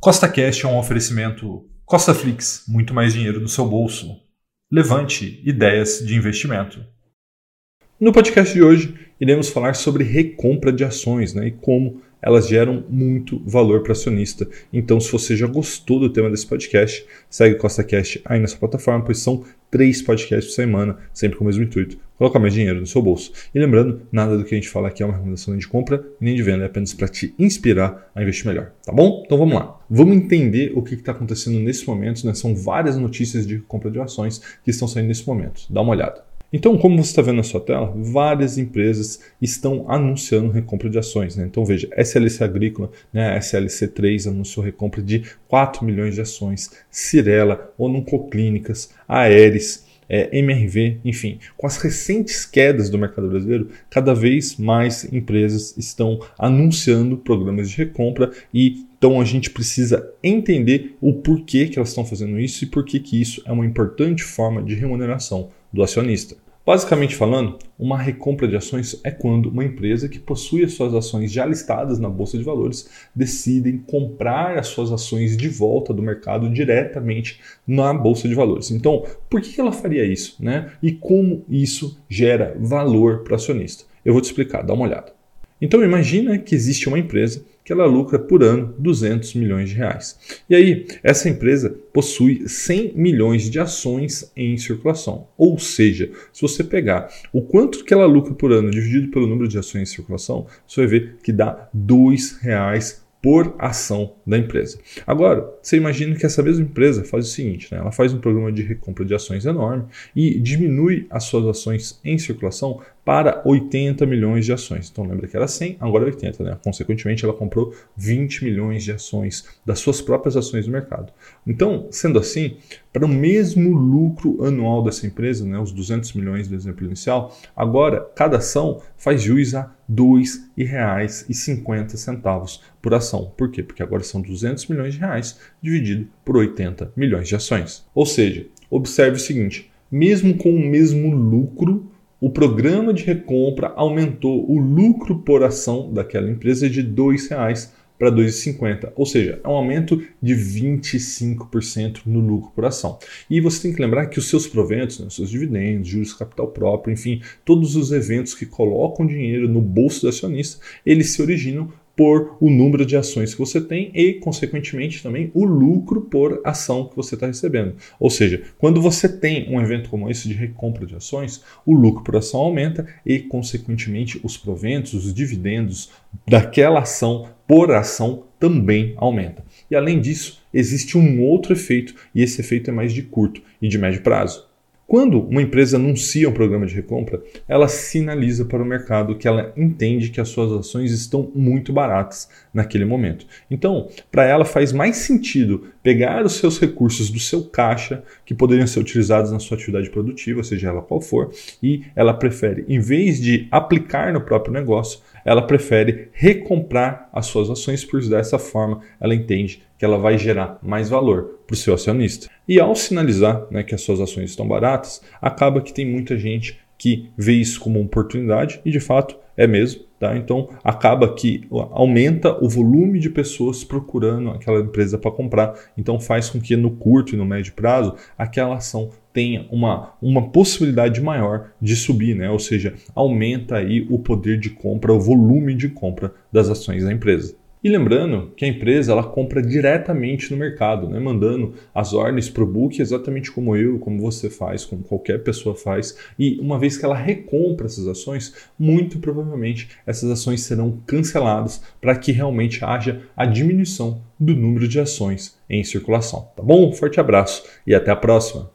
Costa Cash é um oferecimento Costa Flix, muito mais dinheiro no seu bolso. Levante ideias de investimento. No podcast de hoje, iremos falar sobre recompra de ações né, e como elas geram muito valor para acionista. Então, se você já gostou do tema desse podcast, segue o Costa Cash aí nessa plataforma, pois são três podcasts por semana, sempre com o mesmo intuito, colocar mais dinheiro no seu bolso. E lembrando, nada do que a gente fala aqui é uma recomendação de compra nem de venda, é apenas para te inspirar a investir melhor, tá bom? Então vamos lá. Vamos entender o que está acontecendo nesse momento, né? São várias notícias de compra de ações que estão saindo nesse momento. Dá uma olhada. Então, como você está vendo na sua tela, várias empresas estão anunciando recompra de ações. Né? Então, veja, SLC Agrícola, né, SLC3 anunciou recompra de 4 milhões de ações, Cirela, Onuncoclínicas, Aeres, é, MRV, enfim, com as recentes quedas do mercado brasileiro, cada vez mais empresas estão anunciando programas de recompra e então a gente precisa entender o porquê que elas estão fazendo isso e por que isso é uma importante forma de remuneração do acionista. Basicamente falando, uma recompra de ações é quando uma empresa que possui as suas ações já listadas na bolsa de valores decide comprar as suas ações de volta do mercado diretamente na bolsa de valores. Então, por que ela faria isso, né? E como isso gera valor para o acionista? Eu vou te explicar, dá uma olhada. Então imagina que existe uma empresa que ela lucra por ano 200 milhões de reais. E aí, essa empresa possui 100 milhões de ações em circulação. Ou seja, se você pegar o quanto que ela lucra por ano dividido pelo número de ações em circulação, você vai ver que dá R$ reais por ação da empresa. Agora, você imagina que essa mesma empresa faz o seguinte, né? ela faz um programa de recompra de ações enorme e diminui as suas ações em circulação para 80 milhões de ações. Então lembra que era 100, agora é 80, né? Consequentemente, ela comprou 20 milhões de ações das suas próprias ações no mercado. Então, sendo assim, para o mesmo lucro anual dessa empresa, né, os 200 milhões do exemplo inicial, agora cada ação faz jus a R$ 2,50 por ação. Por quê? Porque agora são 200 milhões de reais dividido por 80 milhões de ações. Ou seja, observe o seguinte, mesmo com o mesmo lucro, o programa de recompra aumentou o lucro por ação daquela empresa de R$ 2,00 para 2,50, ou seja, é um aumento de 25% no lucro por ação. E você tem que lembrar que os seus proventos, né, seus dividendos, juros capital próprio, enfim, todos os eventos que colocam dinheiro no bolso do acionista, eles se originam por o número de ações que você tem e, consequentemente, também o lucro por ação que você está recebendo. Ou seja, quando você tem um evento como esse de recompra de ações, o lucro por ação aumenta e, consequentemente, os proventos, os dividendos daquela ação por ação também aumenta. E além disso, existe um outro efeito, e esse efeito é mais de curto e de médio prazo. Quando uma empresa anuncia um programa de recompra, ela sinaliza para o mercado que ela entende que as suas ações estão muito baratas naquele momento. Então, para ela faz mais sentido pegar os seus recursos do seu caixa, que poderiam ser utilizados na sua atividade produtiva, seja ela qual for, e ela prefere, em vez de aplicar no próprio negócio, ela prefere recomprar as suas ações, por dessa forma ela entende que ela vai gerar mais valor para o seu acionista. E ao sinalizar né, que as suas ações estão baratas, acaba que tem muita gente que vê isso como uma oportunidade e de fato é mesmo. Tá? Então acaba que aumenta o volume de pessoas procurando aquela empresa para comprar. Então faz com que no curto e no médio prazo aquela ação tenha uma, uma possibilidade maior de subir, né? ou seja, aumenta aí o poder de compra, o volume de compra das ações da empresa. E lembrando que a empresa ela compra diretamente no mercado, né? mandando as ordens para o book exatamente como eu, como você faz, como qualquer pessoa faz. E uma vez que ela recompra essas ações, muito provavelmente essas ações serão canceladas para que realmente haja a diminuição do número de ações em circulação. Tá bom? Forte abraço e até a próxima!